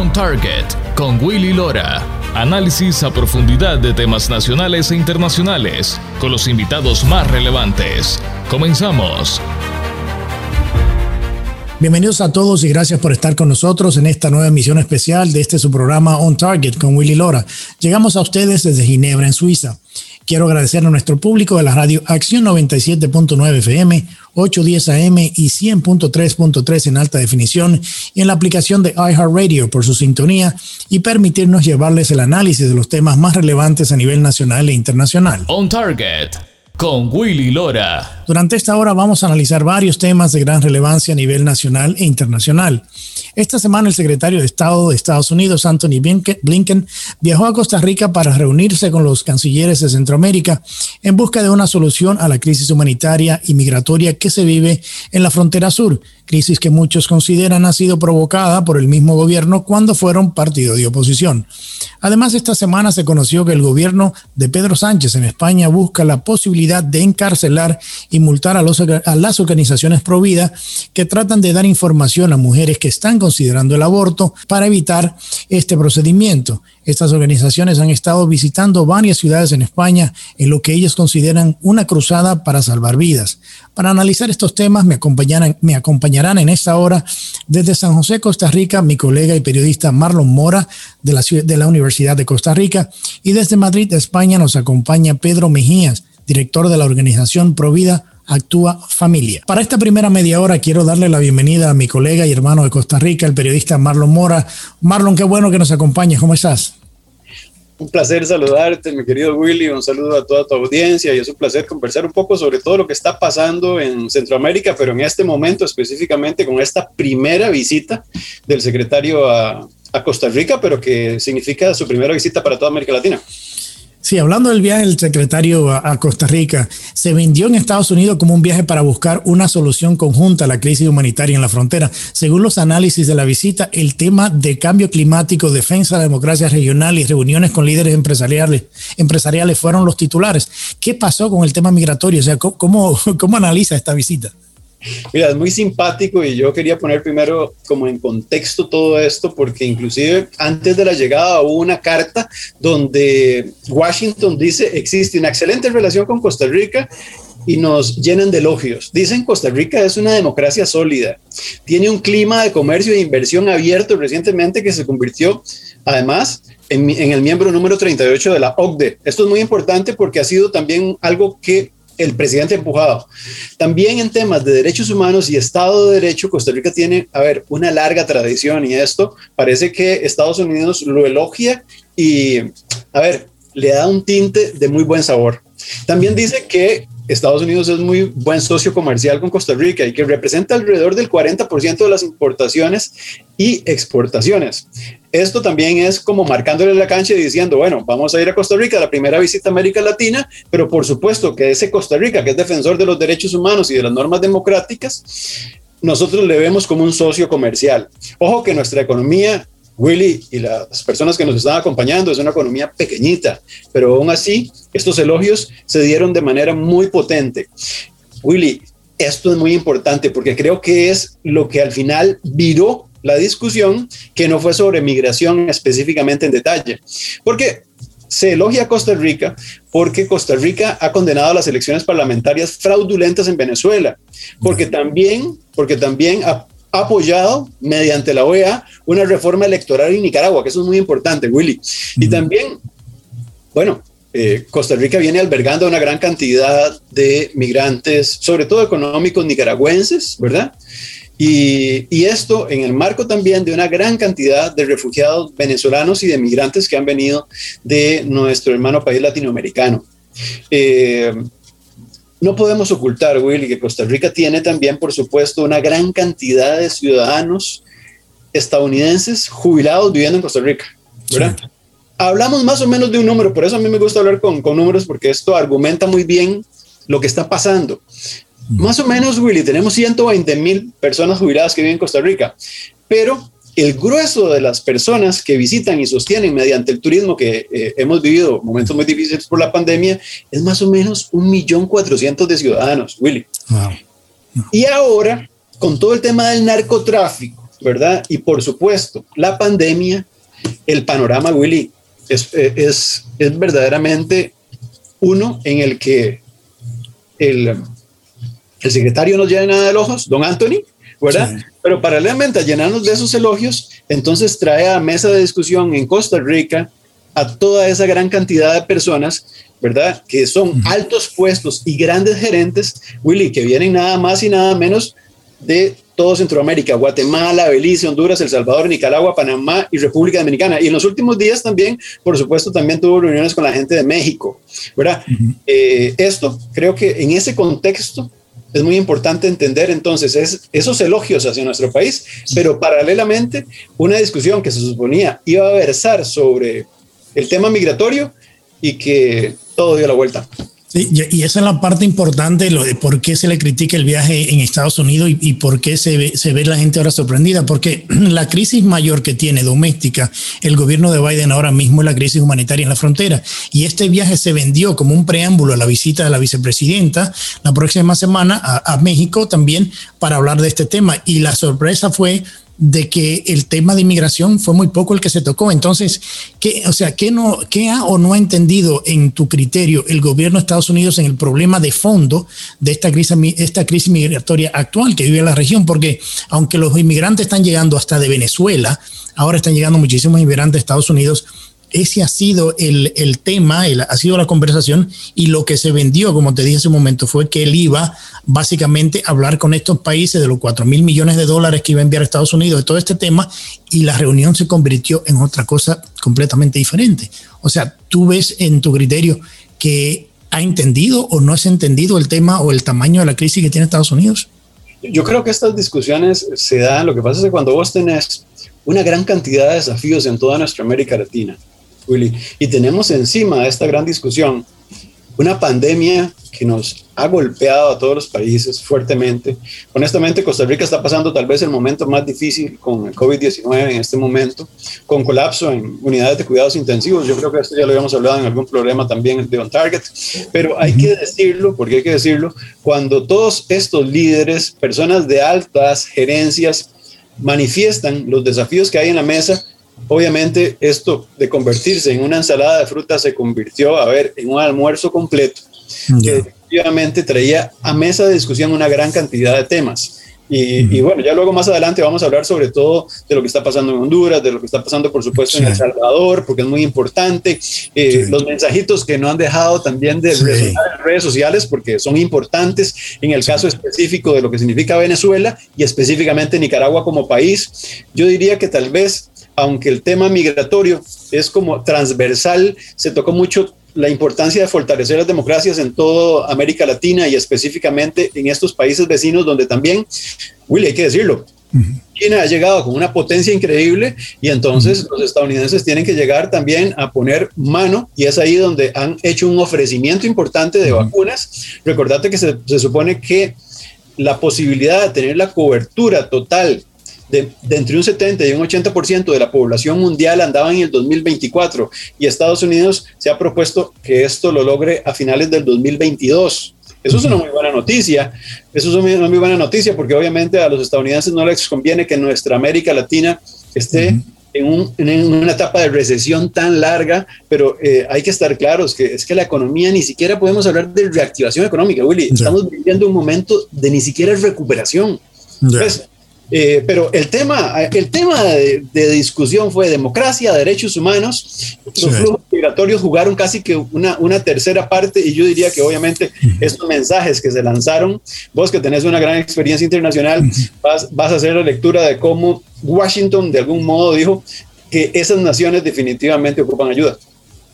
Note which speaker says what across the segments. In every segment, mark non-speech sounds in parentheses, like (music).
Speaker 1: On Target con Willy Lora. Análisis a profundidad de temas nacionales e internacionales con los invitados más relevantes. Comenzamos.
Speaker 2: Bienvenidos a todos y gracias por estar con nosotros en esta nueva emisión especial de este su programa On Target con Willy Lora. Llegamos a ustedes desde Ginebra, en Suiza. Quiero agradecer a nuestro público de la radio Acción 97.9 FM, 810 AM y 100.3.3 en alta definición y en la aplicación de iHeartRadio por su sintonía y permitirnos llevarles el análisis de los temas más relevantes a nivel nacional e internacional.
Speaker 1: On Target con Willy Lora.
Speaker 2: Durante esta hora vamos a analizar varios temas de gran relevancia a nivel nacional e internacional. Esta semana el secretario de Estado de Estados Unidos, Anthony Blinken, viajó a Costa Rica para reunirse con los cancilleres de Centroamérica en busca de una solución a la crisis humanitaria y migratoria que se vive en la frontera sur, crisis que muchos consideran ha sido provocada por el mismo gobierno cuando fueron partido de oposición. Además, esta semana se conoció que el gobierno de Pedro Sánchez en España busca la posibilidad de encarcelar y multar a, a las organizaciones pro vida que tratan de dar información a mujeres que están considerando el aborto para evitar este procedimiento. Estas organizaciones han estado visitando varias ciudades en España en lo que ellos consideran una cruzada para salvar vidas. Para analizar estos temas me acompañarán, me acompañarán en esta hora desde San José, Costa Rica, mi colega y periodista Marlon Mora de la, de la Universidad de Costa Rica y desde Madrid, España, nos acompaña Pedro Mejías, director de la organización Provida Actúa Familia. Para esta primera media hora quiero darle la bienvenida a mi colega y hermano de Costa Rica, el periodista Marlon Mora. Marlon, qué bueno que nos acompañes. ¿Cómo estás?
Speaker 3: Un placer saludarte, mi querido Willy. Un saludo a toda tu audiencia y es un placer conversar un poco sobre todo lo que está pasando en Centroamérica, pero en este momento específicamente con esta primera visita del secretario a, a Costa Rica, pero que significa su primera visita para toda América Latina.
Speaker 2: Sí, hablando del viaje del secretario a, Costa Rica, se vendió en Estados Unidos como un viaje para buscar una solución conjunta a la crisis humanitaria en la frontera. Según los análisis de la visita, el tema de cambio climático, defensa de la democracia regional y reuniones con líderes empresariales, empresariales fueron los titulares. ¿Qué pasó con el tema migratorio? O sea, ¿cómo, cómo (laughs) analiza esta visita?
Speaker 3: Mira, es muy simpático y yo quería poner primero como en contexto todo esto porque inclusive antes de la llegada hubo una carta donde Washington dice existe una excelente relación con Costa Rica y nos llenan de elogios. Dicen Costa Rica es una democracia sólida, tiene un clima de comercio e inversión abierto recientemente que se convirtió además en, en el miembro número 38 de la OCDE. Esto es muy importante porque ha sido también algo que el presidente empujado. También en temas de derechos humanos y Estado de Derecho, Costa Rica tiene, a ver, una larga tradición y esto parece que Estados Unidos lo elogia y, a ver, le da un tinte de muy buen sabor. También dice que Estados Unidos es muy buen socio comercial con Costa Rica y que representa alrededor del 40% de las importaciones y exportaciones. Esto también es como marcándole la cancha y diciendo, bueno, vamos a ir a Costa Rica, la primera visita a América Latina, pero por supuesto que ese Costa Rica, que es defensor de los derechos humanos y de las normas democráticas, nosotros le vemos como un socio comercial. Ojo que nuestra economía Willy y las personas que nos están acompañando, es una economía pequeñita, pero aún así estos elogios se dieron de manera muy potente. Willy, esto es muy importante porque creo que es lo que al final viró la discusión, que no fue sobre migración específicamente en detalle. Porque se elogia a Costa Rica porque Costa Rica ha condenado las elecciones parlamentarias fraudulentas en Venezuela, porque también, porque también apoyado mediante la OEA una reforma electoral en Nicaragua, que eso es muy importante, Willy. Y también, bueno, eh, Costa Rica viene albergando una gran cantidad de migrantes, sobre todo económicos nicaragüenses, ¿verdad? Y, y, esto en el marco también de una gran cantidad de refugiados venezolanos y de migrantes que han venido de nuestro hermano país latinoamericano. Eh, no podemos ocultar, Willy, que Costa Rica tiene también, por supuesto, una gran cantidad de ciudadanos estadounidenses jubilados viviendo en Costa Rica. ¿verdad? Hablamos más o menos de un número, por eso a mí me gusta hablar con, con números, porque esto argumenta muy bien lo que está pasando. Más o menos, Willy, tenemos 120 mil personas jubiladas que viven en Costa Rica, pero el grueso de las personas que visitan y sostienen mediante el turismo que eh, hemos vivido momentos muy difíciles por la pandemia es más o menos un millón cuatrocientos de ciudadanos, Willy. Y ahora, con todo el tema del narcotráfico ¿verdad? Y por supuesto, la pandemia, el panorama, Willy, es, es, es verdaderamente uno en el que el, el secretario nos llena de ojos, don Anthony, ¿verdad? Pero paralelamente a llenarnos de esos elogios, entonces trae a mesa de discusión en Costa Rica a toda esa gran cantidad de personas, ¿verdad? Que son altos puestos y grandes gerentes, Willy, que vienen nada más y nada menos de todo Centroamérica, Guatemala, Belice, Honduras, El Salvador, Nicaragua, Panamá y República Dominicana. Y en los últimos días también, por supuesto, también tuvo reuniones con la gente de México, ¿verdad? Eh, esto creo que en ese contexto es muy importante entender entonces es, esos elogios hacia nuestro país, pero paralelamente una discusión que se suponía iba a versar sobre el tema migratorio y que todo dio la vuelta.
Speaker 2: Y esa es la parte importante de por qué se le critica el viaje en Estados Unidos y, por qué se ve, se ve la gente ahora sorprendida, porque (clears throat) la crisis mayor que tiene doméstica el gobierno de Biden ahora mismo es la crisis humanitaria en la frontera. Y este viaje se vendió como un preámbulo a la visita de la vicepresidenta la próxima semana a México también para hablar de este tema. Y la sorpresa fue de que el tema de inmigración fue muy poco el que se tocó. Entonces, ¿qué, o sea, ¿qué, no, ¿qué ha o no ha entendido en tu criterio el gobierno de Estados Unidos en el problema de fondo de esta crisis, esta crisis migratoria actual que vive la región? Porque aunque los inmigrantes están llegando hasta de Venezuela, ahora están llegando muchísimos inmigrantes de Estados Unidos ese ha sido el, tema, ha sido la conversación y lo que se vendió, como te dije hace un momento, fue que él iba básicamente a hablar con estos países de los 4 mil millones de dólares que iba a enviar a Estados Unidos de todo este tema y la reunión se convirtió en otra cosa completamente diferente. O sea, tú ves en tu criterio que ha entendido o no has entendido el tema o el tamaño de la crisis que tiene Estados Unidos.
Speaker 3: Yo creo que estas discusiones se dan, lo que pasa es que cuando vos tenés una gran cantidad de desafíos en toda nuestra América Latina, Y tenemos encima de esta gran discusión una pandemia que nos ha golpeado a todos los países fuertemente. Honestamente, Costa Rica está pasando tal vez el momento más difícil con el COVID-19 en este momento, con colapso en unidades de cuidados intensivos. Yo creo que esto ya lo habíamos hablado en algún programa también de On Target, pero hay que decirlo, porque hay que decirlo, cuando todos estos líderes, personas de altas gerencias, manifiestan los desafíos que hay en la mesa, Obviamente esto de convertirse en una ensalada de frutas se convirtió, a ver, en un almuerzo completo que efectivamente traía a mesa de discusión una gran cantidad de temas. Y, bueno, ya luego más adelante vamos a hablar sobre todo de lo que está pasando en Honduras, de lo que está pasando por supuesto en El Salvador, porque es muy importante. Eh, los mensajitos que no han dejado también de redes sociales, porque son importantes en el caso específico de lo que significa Venezuela y específicamente Nicaragua como país. Yo diría que tal vez aunque el tema migratorio es como transversal, se tocó mucho la importancia de fortalecer las democracias en toda América Latina y específicamente en estos países vecinos donde también, Willy, hay que decirlo, China ha llegado con una potencia increíble y entonces los estadounidenses tienen que llegar también a poner mano y es ahí donde han hecho un ofrecimiento importante de vacunas. Recordate que se, se supone que la posibilidad de tener la cobertura total de, entre un 70 y un 80% de la población mundial andaba en el 2024 y Estados Unidos se ha propuesto que esto lo logre a finales del 2022. Eso es una muy buena noticia. Eso es una muy buena noticia porque obviamente a los estadounidenses no les conviene que nuestra América Latina esté en, una etapa de recesión tan larga, pero eh, hay que estar claros que es que la economía ni siquiera podemos hablar de reactivación económica, Willy. Estamos viviendo un momento de ni siquiera recuperación. Eh, pero el tema, el tema de, discusión fue democracia, derechos humanos. Los flujos migratorios jugaron casi que una, una tercera parte y yo diría que obviamente estos mensajes que se lanzaron, vos que tenés una gran experiencia internacional, vas, vas a hacer la lectura de cómo Washington de algún modo dijo que esas naciones definitivamente ocupan ayuda.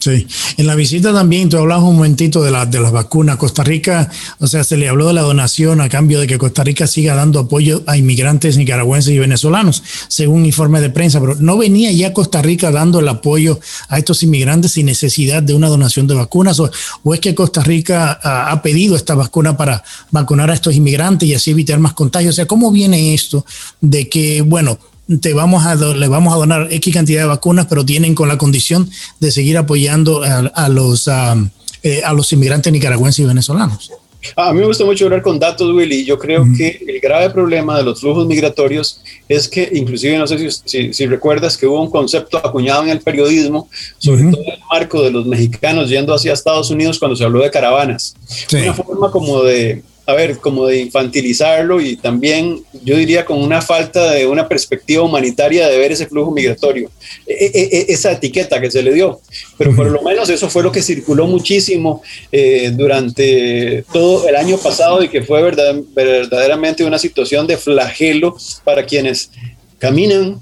Speaker 2: Sí, en la visita también tú hablabas un momentito de, de las vacunas. Costa Rica, o sea, se le habló de la donación a cambio de que Costa Rica siga dando apoyo a inmigrantes nicaragüenses y venezolanos, según informe de prensa, pero no venía ya Costa Rica dando el apoyo a estos inmigrantes sin necesidad de una donación de vacunas, o, es que Costa Rica ha, ha pedido esta vacuna para vacunar a estos inmigrantes y así evitar más contagios. O sea, ¿cómo viene esto de que, bueno, te vamos a le vamos a donar X cantidad de vacunas, pero tienen con la condición de seguir apoyando a, los eh, a los inmigrantes nicaragüenses y venezolanos.
Speaker 3: A mí me gusta mucho hablar con datos, Willy. Yo creo que el grave problema de los flujos migratorios es que, inclusive, no sé si, si, recuerdas que hubo un concepto acuñado en el periodismo, sobre todo en el marco de los mexicanos yendo hacia Estados Unidos cuando se habló de caravanas. Una forma como de a ver, como de infantilizarlo y también yo diría con una falta de una perspectiva humanitaria de ver ese flujo migratorio, e, e, e, esa etiqueta que se le dio. Pero por lo menos eso fue lo que circuló muchísimo eh, durante todo el año pasado y que fue verdaderamente una situación de flagelo para quienes caminan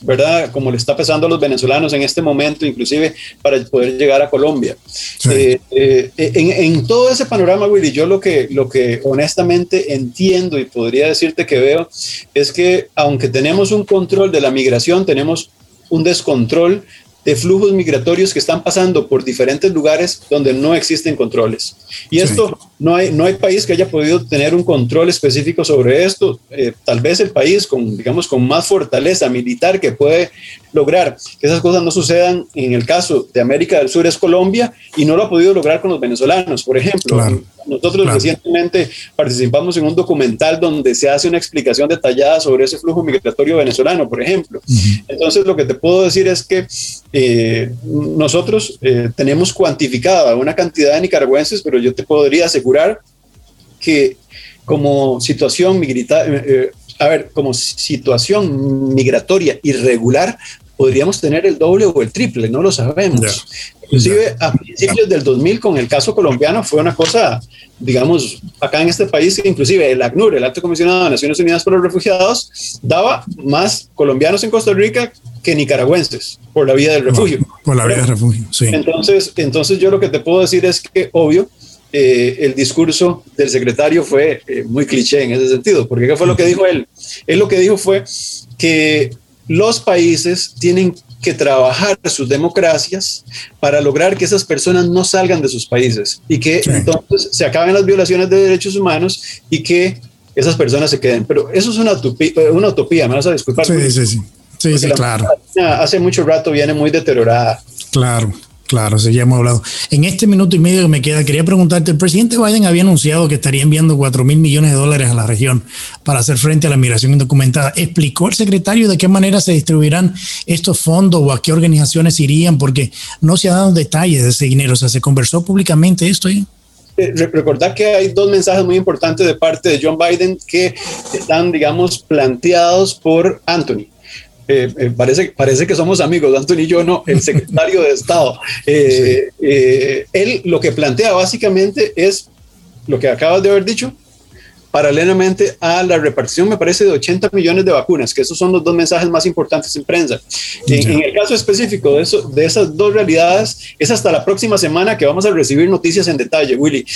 Speaker 3: ¿verdad? Como le está pasando a los venezolanos en este momento, inclusive para poder llegar a Colombia. Eh, eh, en, todo ese panorama, Willy, yo lo que, lo que honestamente entiendo y podría decirte que veo es que aunque tenemos un control de la migración, tenemos un descontrol de flujos migratorios que están pasando por diferentes lugares donde no existen controles. Y esto no hay, no hay país que haya podido tener un control específico sobre esto. Eh, tal vez el país con, digamos, con más fortaleza militar que puede lograr que esas cosas no sucedan en el caso de América del Sur es Colombia y no lo ha podido lograr con los venezolanos. Por ejemplo, nosotros recientemente participamos en un documental donde se hace una explicación detallada sobre ese flujo migratorio venezolano, por ejemplo. Entonces, lo que te puedo decir es que eh, nosotros eh, tenemos cuantificada una cantidad de nicaragüenses, pero yo te podría asegurar que como situación migratoria, eh, a ver, como situación migratoria irregular, podríamos tener el doble o el triple, no lo sabemos. Inclusive a principios del 2000 con el caso colombiano fue una cosa, digamos, acá en este país, inclusive el ACNUR, el Alto Comisionado de Naciones Unidas para los Refugiados, daba más colombianos en Costa Rica que nicaragüenses por la vía del refugio.
Speaker 2: Por, la vía del refugio, sí.
Speaker 3: Entonces, entonces yo lo que te puedo decir es que, obvio, eh, el discurso del secretario fue eh, muy cliché en ese sentido, porque ¿qué fue lo que dijo él? Él lo que dijo fue que los países tienen que trabajar sus democracias para lograr que esas personas no salgan de sus países y que entonces se acaben las violaciones de derechos humanos y que esas personas se queden. Pero eso es una utopía, una utopía me vas a disculpar.
Speaker 2: Sí, sí, sí. Sí, sí, claro.
Speaker 3: Hace mucho rato viene muy deteriorada.
Speaker 2: Claro. Claro, sí, ya hemos hablado. En este minuto y medio que me queda, quería preguntarte, el presidente Biden había anunciado que estaría enviando 4 mil millones de dólares a la región para hacer frente a la migración indocumentada. ¿Explicó el secretario de qué manera se distribuirán estos fondos o a qué organizaciones irían? Porque no se ha dado detalles de ese dinero. O sea, ¿se conversó públicamente esto?
Speaker 3: Eh, recordar que hay dos mensajes muy importantes de parte de John Biden que están, digamos, planteados por Anthony. Eh, eh, parece, parece que somos amigos, Anthony y yo no, el secretario de Estado. Eh, él lo que plantea básicamente es lo que acabas de haber dicho, paralelamente a la repartición, me parece, de 80 millones de vacunas, que esos son los dos mensajes más importantes en prensa. En, el caso específico de, eso, de esas dos realidades, es hasta la próxima semana que vamos a recibir noticias en detalle, Willy.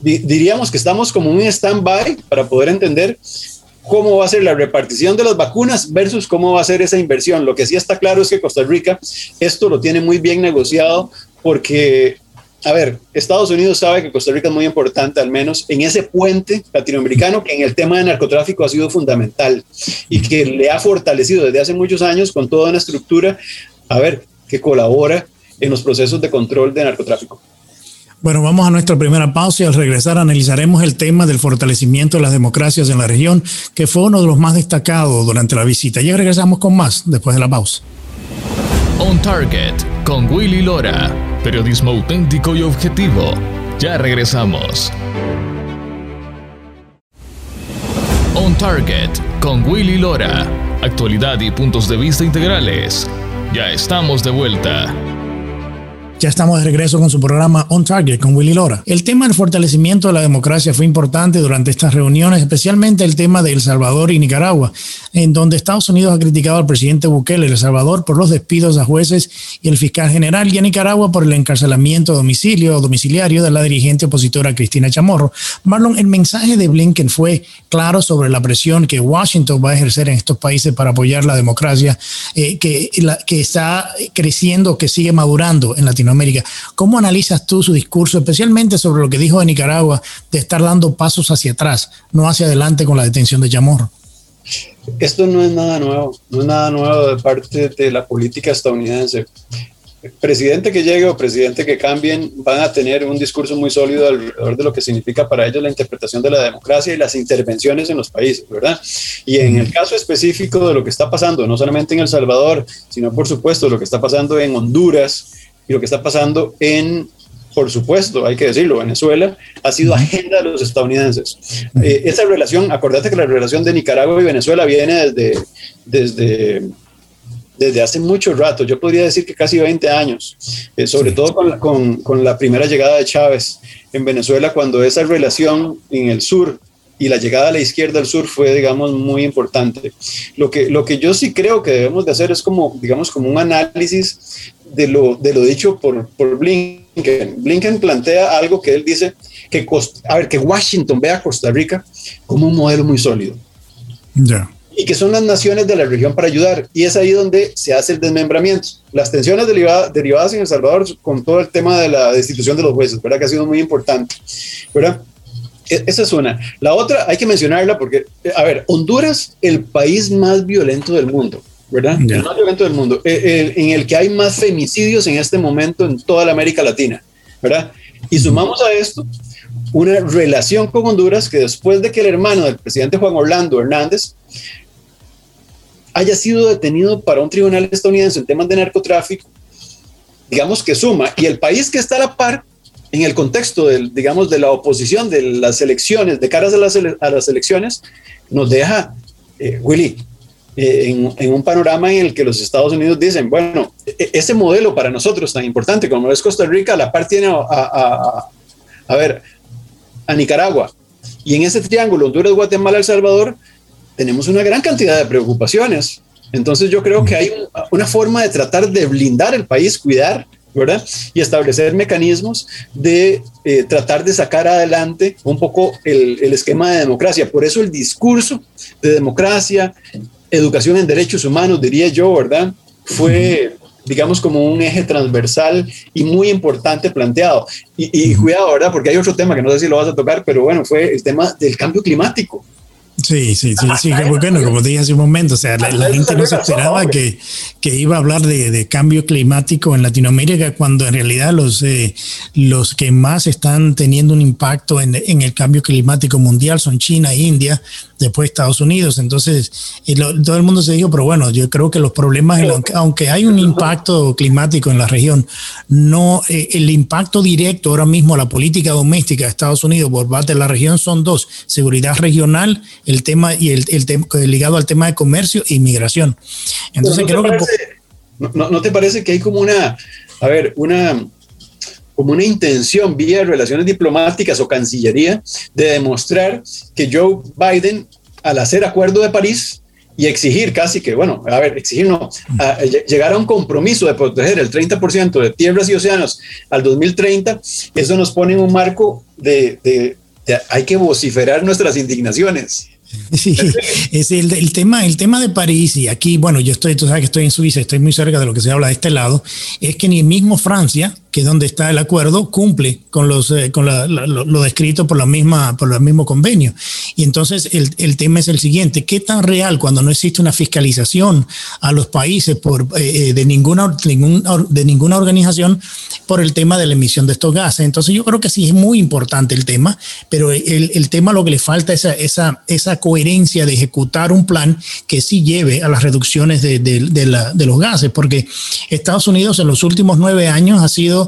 Speaker 3: diríamos que estamos como un stand-by para poder entender cómo va a ser la repartición de las vacunas versus cómo va a ser esa inversión. Lo que sí está claro es que Costa Rica esto lo tiene muy bien negociado porque, a ver, Estados Unidos sabe que Costa Rica es muy importante, al menos en ese puente latinoamericano que en el tema de narcotráfico ha sido fundamental y que le ha fortalecido desde hace muchos años con toda una estructura, a ver, que colabora en los procesos de control de narcotráfico.
Speaker 2: Bueno, vamos a nuestra primera pausa y al regresar analizaremos el tema del fortalecimiento de las democracias en la región, que fue uno de los más destacados durante la visita. Ya regresamos con más después de la pausa.
Speaker 1: On Target con Willy Lora, periodismo auténtico y objetivo. Ya regresamos. On Target con Willy Lora, actualidad y puntos de vista integrales. Ya estamos de vuelta.
Speaker 2: Ya estamos de regreso con su programa On Target con Willy Lora. El tema del fortalecimiento de la democracia fue importante durante estas reuniones, especialmente el tema de El Salvador y Nicaragua, en donde Estados Unidos ha criticado al presidente Bukele, El Salvador, por los despidos a jueces y el fiscal general, y a Nicaragua por el encarcelamiento domicilio domiciliario de la dirigente opositora Cristina Chamorro. Marlon, el mensaje de Blinken fue claro sobre la presión que Washington va a ejercer en estos países para apoyar la democracia eh, que está creciendo, que sigue madurando en Latinoamérica América. ¿Cómo analizas tú su discurso, especialmente sobre lo que dijo de Nicaragua, de estar dando pasos hacia atrás, no hacia adelante con la detención de Chamorro?
Speaker 3: Esto no es nada nuevo, no es nada nuevo de parte de la política estadounidense. presidente que llegue o presidente que cambien van a tener un discurso muy sólido alrededor de lo que significa para ellos la interpretación de la democracia y las intervenciones en los países, ¿verdad? Y en el caso específico de lo que está pasando, no solamente en El Salvador, sino por supuesto lo que está pasando en Honduras y lo que está pasando en por supuesto, hay que decirlo, Venezuela ha sido agenda de los estadounidenses. Eh, esa relación, acordate que la relación de Nicaragua y Venezuela viene desde, desde desde hace mucho rato, yo podría decir que casi 20 años, eh, sobre todo con la, con, con la, primera llegada de Chávez en Venezuela, cuando esa relación en el sur y la llegada a la izquierda al sur fue, digamos, muy importante. Lo que, lo que yo sí creo que debemos de hacer es como, digamos, como un análisis de lo, de lo dicho por, por Blinken. Blinken plantea algo que él dice, que, a ver, que Washington vea a Costa Rica como un modelo muy sólido. Ya y que son las naciones de la región para ayudar. Y es ahí donde se hace el desmembramiento. Las tensiones derivadas en El Salvador con todo el tema de la destitución de los jueces, ¿verdad? Que ha sido muy importante, ¿verdad? E, esa es una. La otra hay que mencionarla porque, a ver, Honduras, el país más violento del mundo, ¿verdad? El más violento del mundo, e, en el que hay más femicidios en este momento en toda la América Latina, ¿verdad? Y sumamos a esto una relación con Honduras que después de que el hermano del presidente Juan Orlando Hernández haya sido detenido para un tribunal estadounidense en temas de narcotráfico, digamos que suma, y el país que está a la par en el contexto del, digamos, de la oposición de las elecciones, de caras a las, a las elecciones, nos deja, eh, Willy, eh, en, un panorama en el que los Estados Unidos dicen, bueno, e, ese modelo para nosotros tan importante como es Costa Rica, a la par tiene a, a ver, a Nicaragua. Y en ese triángulo, Honduras, Guatemala, El Salvador, tenemos una gran cantidad de preocupaciones. Entonces yo creo que hay una forma de tratar de blindar el país, cuidar, ¿verdad? Y establecer mecanismos de eh, tratar de sacar adelante un poco el, el, esquema de democracia. Por eso el discurso de democracia, educación en derechos humanos, diría yo, ¿verdad? Fue, digamos, como un eje transversal y muy importante planteado. Y, y cuidado, ¿verdad? Porque hay otro tema que no sé si lo vas a tocar, pero bueno, fue el tema del cambio climático.
Speaker 2: Sí, sí, sí, sí, que bueno, como dije hace un momento, o sea, la, gente no se esperaba que, que iba a hablar de, de, cambio climático en Latinoamérica cuando en realidad los, eh, los que más están teniendo un impacto en, en, el cambio climático mundial son China e India, después Estados Unidos. Entonces, todo el mundo se dijo, pero bueno, yo creo que los problemas, aunque, hay un impacto climático en la región, no eh, el impacto directo ahora mismo a la política doméstica de Estados Unidos por parte de la región son dos, seguridad regional, el tema y el, el tema ligado al tema de comercio e inmigración. Entonces, creo que...
Speaker 3: No, ¿No te parece que hay como una, a ver, una como una intención vía relaciones diplomáticas o cancillería de demostrar que Joe Biden, al hacer acuerdo de París y exigir casi que, bueno, a ver, exigir no, llegar a un compromiso de proteger el 30% de tierras y océanos al 2030, eso nos pone en un marco de, de hay que vociferar nuestras indignaciones.
Speaker 2: Sí, es el, el, tema, el tema de París, y aquí, bueno, yo estoy, tú sabes que estoy en Suiza, estoy muy cerca de lo que se habla de este lado, es que ni mismo Francia, que es donde está el acuerdo, cumple con, los, eh, con lo, descrito por, la misma, por el mismo convenio. Y entonces el, el, tema es el siguiente, ¿qué tan real cuando no existe una fiscalización a los países por, eh, eh, de, ninguna, de ninguna organización por el tema de la emisión de estos gases? Entonces yo creo que sí es muy importante el tema, pero el, el tema lo que le falta es esa, esa, esa coherencia de ejecutar un plan que sí lleve a las reducciones de, de, de, la, de los gases, porque Estados Unidos en los últimos nueve años ha sido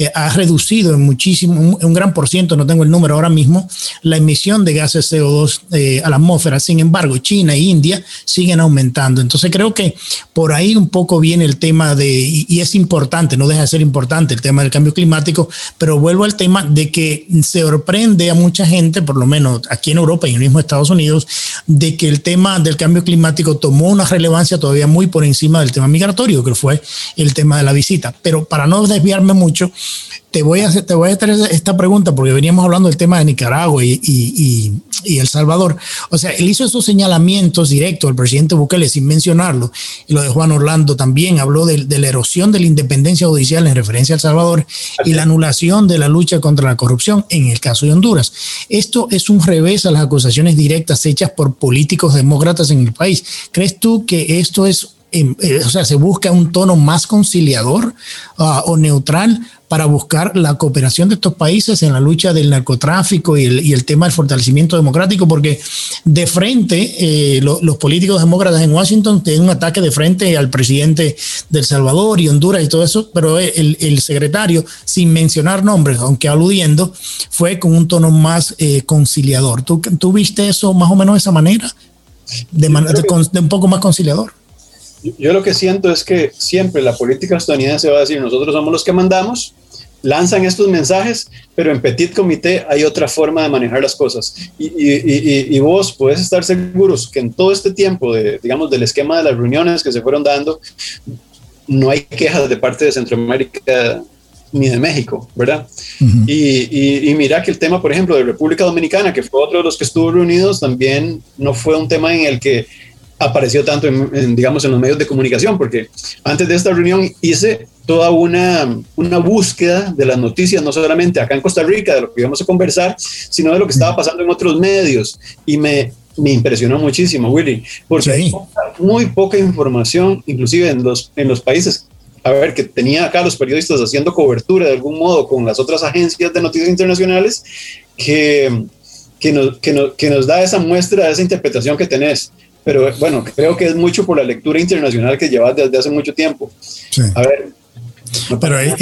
Speaker 2: eh, ha reducido en muchísimo, un, un, gran por ciento, no tengo el número ahora mismo, la emisión de gases CO2 eh, a la atmósfera. Sin embargo, China e India siguen aumentando. Entonces creo que por ahí un poco viene el tema de, y, es importante, no deja de ser importante el tema del cambio climático, pero vuelvo al tema de que se sorprende a mucha gente, por lo menos aquí en Europa y en el mismo Estados Unidos, de que el tema del cambio climático tomó una relevancia todavía muy por encima del tema migratorio, que fue el tema de la visita. Pero para no desviarme mucho, te voy a hacer, voy a esta pregunta porque veníamos hablando del tema de Nicaragua y, El Salvador. O sea, él hizo esos señalamientos directos al presidente Bukele sin mencionarlo. Y lo de Juan Orlando también habló de, de la erosión de la independencia judicial en referencia a El Salvador y la anulación de la lucha contra la corrupción en el caso de Honduras. Esto es un revés a las acusaciones directas hechas por políticos demócratas en el país. ¿Crees tú que esto es eh, o sea, se busca un tono más conciliador ah, o neutral para buscar la cooperación de estos países en la lucha del narcotráfico y el, tema del fortalecimiento democrático, porque de frente eh, los políticos demócratas en Washington tienen un ataque de frente al presidente del Salvador y Honduras y todo eso, pero el, secretario, sin mencionar nombres, aunque aludiendo, fue con un tono más eh, conciliador. ¿Tú, ¿Tú, viste eso más o menos de esa manera? De, de un poco más conciliador.
Speaker 3: Yo lo que siento es que siempre la política estadounidense va a decir, nosotros somos los que mandamos, lanzan estos mensajes, pero en Petit Comité hay otra forma de manejar las cosas. Y, vos puedes estar seguros que en todo este tiempo, de, digamos, del esquema de las reuniones que se fueron dando, no hay quejas de parte de Centroamérica ni de México, ¿verdad? y, mira que el tema, por ejemplo, de República Dominicana, que fue otro de los que estuvo reunidos, también no fue un tema en el que apareció tanto, en, digamos, en los medios de comunicación, porque antes de esta reunión hice toda una, una búsqueda de las noticias, no solamente acá en Costa Rica, de lo que íbamos a conversar, sino de lo que estaba pasando en otros medios. Y me, me impresionó muchísimo, Willy, porque hay muy poca información, inclusive en los, en los países a ver, que tenía acá los periodistas haciendo cobertura de algún modo con las otras agencias de noticias internacionales, que, que, nos, que, que nos da esa muestra, esa interpretación que tenés pero bueno, creo que es mucho por la lectura internacional que llevas desde hace mucho tiempo. A ver.
Speaker 2: Pero es,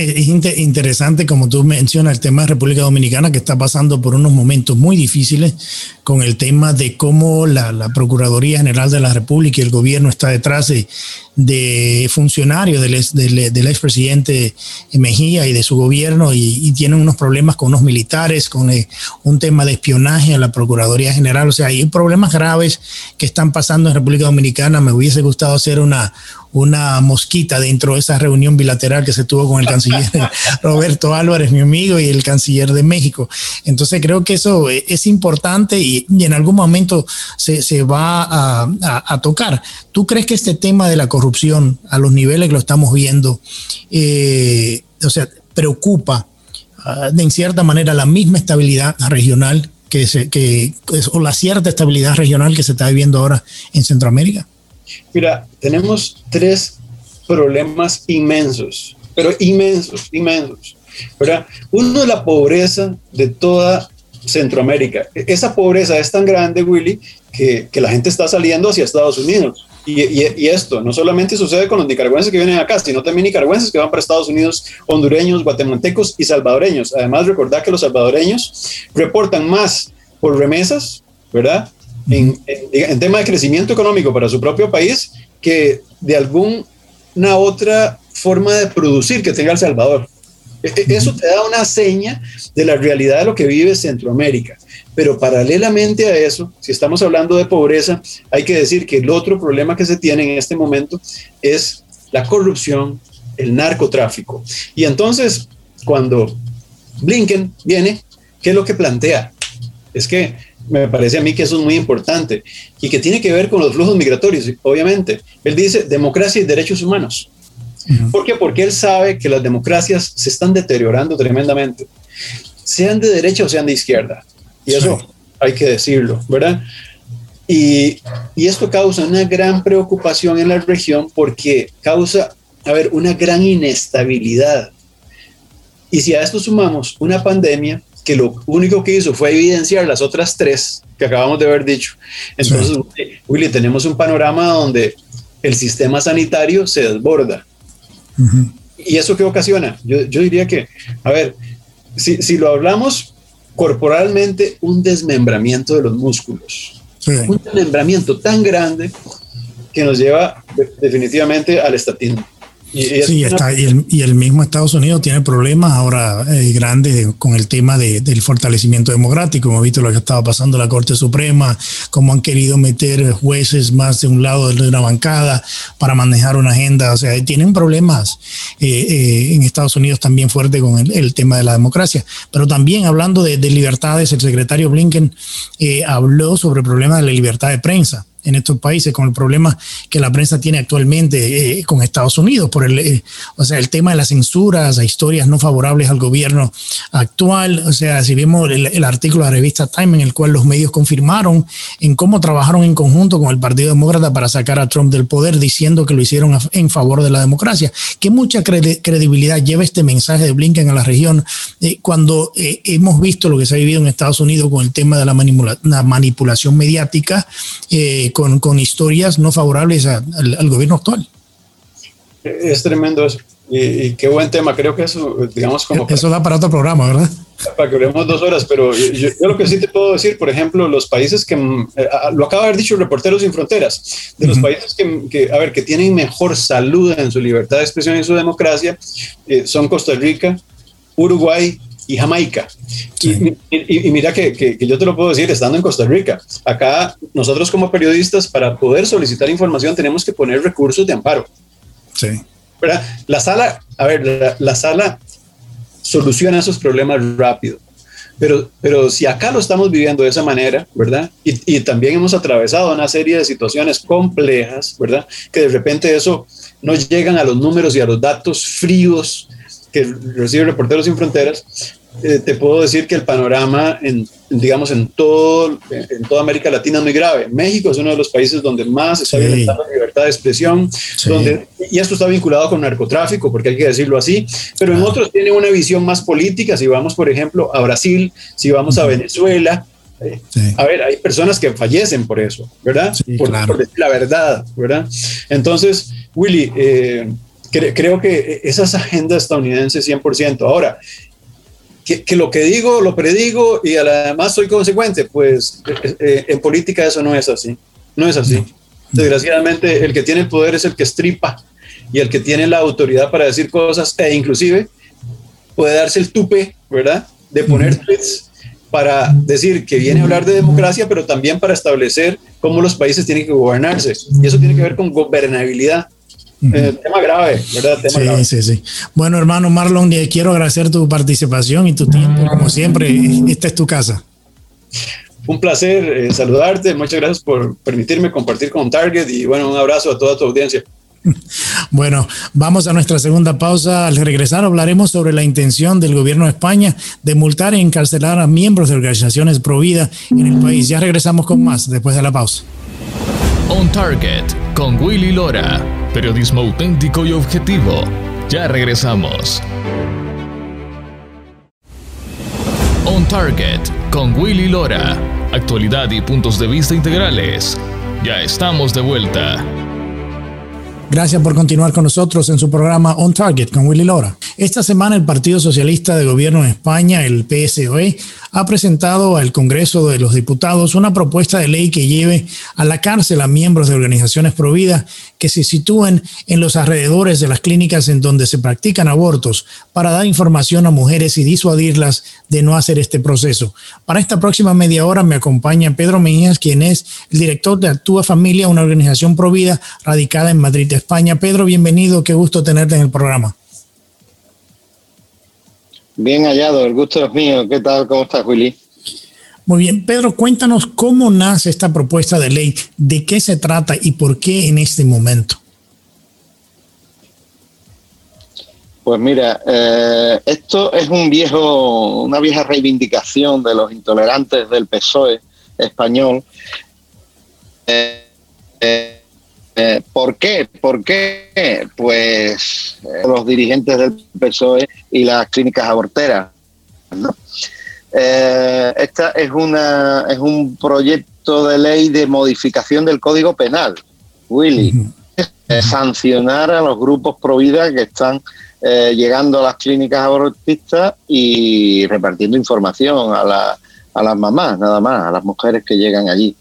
Speaker 2: interesante, como tú mencionas, el tema de República Dominicana, que está pasando por unos momentos muy difíciles con el tema de cómo la, la Procuraduría General de la República y el gobierno está detrás de, de funcionarios del, ex, del, expresidente Mejía y de su gobierno y, tienen unos problemas con unos militares, con eh, un tema de espionaje a la Procuraduría General. O sea, hay problemas graves que están pasando en República Dominicana. Me hubiese gustado hacer una, una mosquita dentro de esa reunión bilateral que se tuvo con el canciller (laughs) Roberto Álvarez, mi amigo, y el canciller de México. Entonces creo que eso es importante y, en algún momento se, se va a, a, tocar. ¿Tú crees que este tema de la corrupción a los niveles que lo estamos viendo, eh, o sea, preocupa uh, de en cierta manera la misma estabilidad regional que, se, que o la cierta estabilidad regional que se está viviendo ahora en Centroamérica?
Speaker 3: Mira, tenemos tres problemas inmensos, pero inmensos, inmensos. ¿verdad? Uno es la pobreza de toda Centroamérica. E-, esa pobreza es tan grande, Willy, que, la gente está saliendo hacia Estados Unidos. Y, esto no solamente sucede con los nicaragüenses que vienen acá, sino también nicaragüenses que van para Estados Unidos, hondureños, guatemaltecos y salvadoreños. Además, recordad que los salvadoreños reportan más por remesas, ¿verdad? en, tema de crecimiento económico para su propio país que de alguna otra forma de producir que tenga El Salvador. E, e, eso te da una seña de la realidad de lo que vive Centroamérica. Pero paralelamente a eso, si estamos hablando de pobreza, hay que decir que el otro problema que se tiene en este momento es la corrupción, el narcotráfico. Y entonces, cuando Blinken viene, ¿qué es lo que plantea? Es que me parece a mí que eso es muy importante y que tiene que ver con los flujos migratorios, obviamente. Él dice democracia y derechos humanos. ¿Por qué? Porque él sabe que las democracias se están deteriorando tremendamente, sean de derecha o sean de izquierda. Y eso hay que decirlo, ¿verdad? Y, y, esto causa una gran preocupación en la región porque causa, a ver, una gran inestabilidad. Y si a esto sumamos una pandemia, que lo único que hizo fue evidenciar las otras tres que acabamos de haber dicho. Entonces, Willy, tenemos un panorama donde el sistema sanitario se desborda. ¿Y eso qué ocasiona? Yo, yo, diría que, a ver, si, si, lo hablamos corporalmente, un desmembramiento de los músculos. Un desmembramiento tan grande que nos lleva definitivamente al estatismo.
Speaker 2: Y, sí, está, y, el, y, el, mismo Estados Unidos tiene problemas ahora eh, grandes con el tema de, del fortalecimiento democrático. Hemos visto lo que estaba pasando en la Corte Suprema, cómo han querido meter jueces más de un lado de una bancada para manejar una agenda. O sea, tienen problemas eh, eh, en Estados Unidos también fuerte con el, el, tema de la democracia. Pero también hablando de, de libertades, el secretario Blinken habló sobre el problema de la libertad de prensa en estos países, con el problema que la prensa tiene actualmente eh, con Estados Unidos, por el, eh, o sea, el tema de las censuras, a historias no favorables al gobierno actual. O sea, si vemos el, artículo de la revista Time en el cual los medios confirmaron en cómo trabajaron en conjunto con el Partido Demócrata para sacar a Trump del poder, diciendo que lo hicieron en favor de la democracia. Que mucha credibilidad lleva este mensaje de Blinken a la región eh, cuando hemos visto lo que se ha vivido en Estados Unidos con el tema de la, manipulación mediática, con, con, historias no favorables al gobierno actual.
Speaker 3: Es tremendo eso. Y, qué buen tema. Creo que eso, digamos, como.
Speaker 2: Eso da para otro programa, ¿verdad?
Speaker 3: Para que hablemos dos horas, pero yo, lo que sí te puedo decir, por ejemplo, los países que. Eh, lo acaba de haber dicho Reporteros Sin Fronteras, de los países que, a ver, que tienen mejor salud en su libertad de expresión y su democracia, eh, son Costa Rica, Uruguay, y Jamaica. Y, mira que, que, yo te lo puedo decir estando en Costa Rica. Acá nosotros como periodistas para poder solicitar información tenemos que poner recursos de amparo.
Speaker 2: Sí.
Speaker 3: La sala, a ver, la, sala soluciona esos problemas rápido. Pero, pero si acá lo estamos viviendo de esa manera, ¿verdad? Y, y, también hemos atravesado una serie de situaciones complejas, ¿verdad? Que de repente eso no llegan a los números y a los datos fríos que recibe Reporteros Sin Fronteras, eh, te puedo decir que el panorama, en, digamos, en, todo, en toda América Latina es muy grave. México es uno de los países donde más está violentando la libertad de expresión, donde, y esto está vinculado con narcotráfico, porque hay que decirlo así, pero en otros tiene una visión más política. Si vamos, por ejemplo, a Brasil, si vamos a Venezuela, eh, A ver, hay personas que fallecen por eso, ¿verdad? por, decir la verdad, ¿verdad? Entonces, Willy, eh, creo que esa es agenda estadounidense 100%. Ahora, que, lo que digo lo predigo y además soy consecuente, pues eh, eh, en política eso no es así, no es así. Desgraciadamente el que tiene el poder es el que estripa y el que tiene la autoridad para decir cosas e inclusive puede darse el tupe, ¿verdad? De poner tweets para decir que viene a hablar de democracia, pero también para establecer cómo los países tienen que gobernarse. Y eso tiene que ver con gobernabilidad. Eh, tema grave, ¿verdad? sí,
Speaker 2: sí, sí. Bueno, hermano Marlon, quiero agradecer tu participación y tu tiempo. Como siempre, esta es tu casa.
Speaker 3: Un placer eh, saludarte. Muchas gracias por permitirme compartir con Target y bueno, un abrazo a toda tu audiencia. (laughs)
Speaker 2: Bueno, vamos a nuestra segunda pausa. Al regresar hablaremos sobre la intención del gobierno de España de multar e encarcelar a miembros de organizaciones pro vida en el país. Ya regresamos con más después de la pausa.
Speaker 1: On Target con Willy Lora. Periodismo auténtico y objetivo. Ya regresamos. On Target con Willy Lora. Actualidad y puntos de vista integrales. Ya estamos de vuelta.
Speaker 2: Gracias por continuar con nosotros en su programa On Target con Willy Lora. Esta semana el Partido Socialista de Gobierno en España, el PSOE, ha presentado al Congreso de los Diputados una propuesta de ley que lleve a la cárcel a miembros de organizaciones providas que se sitúen en los alrededores de las clínicas en donde se practican abortos para dar información a mujeres y disuadirlas de no hacer este proceso. Para esta próxima media hora me acompaña Pedro Mejías, quien es el director de Actúa Familia, una organización provida radicada en Madrid, España. Pedro, bienvenido, qué gusto tenerte en el programa.
Speaker 4: Bien hallado, el gusto es mío. ¿Qué tal? ¿Cómo estás, Willy?
Speaker 2: Muy bien, Pedro, cuéntanos cómo nace esta propuesta de ley, de qué se trata y por qué en este momento.
Speaker 4: Pues mira, eh, esto es un viejo, una vieja reivindicación de los intolerantes del PSOE español. Eh, eh, eh, ¿Por qué? ¿Por qué? Pues los dirigentes del PSOE y las clínicas aborteras. Eh, esta es, una, es un proyecto de ley de modificación del Código Penal, Willy. sancionar a los grupos pro vida que están llegando a las clínicas abortistas y repartiendo información a, a las mamás, nada más, a las mujeres que llegan allí.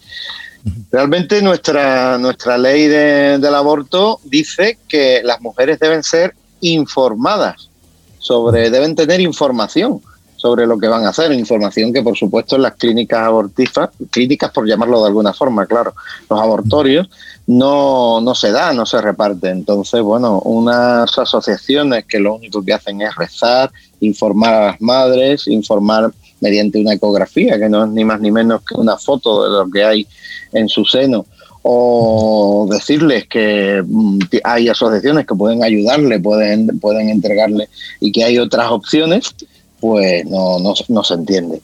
Speaker 4: Realmente nuestra, nuestra ley del aborto dice que las mujeres deben ser informadas sobre, deben tener información sobre lo que van a hacer, información que por supuesto en las clínicas abortistas, clínicas por llamarlo de alguna forma, claro, los abortorios no, no se da, no se reparte. Entonces, bueno, unas asociaciones que lo único que hacen es rezar, informar a las madres, informar mediante una ecografía, que no es ni más ni menos que una foto de lo que hay en su seno, o decirles que mm, hay asociaciones que pueden ayudarle, pueden, pueden entregarle y que hay otras opciones, pues no, no, se entiende.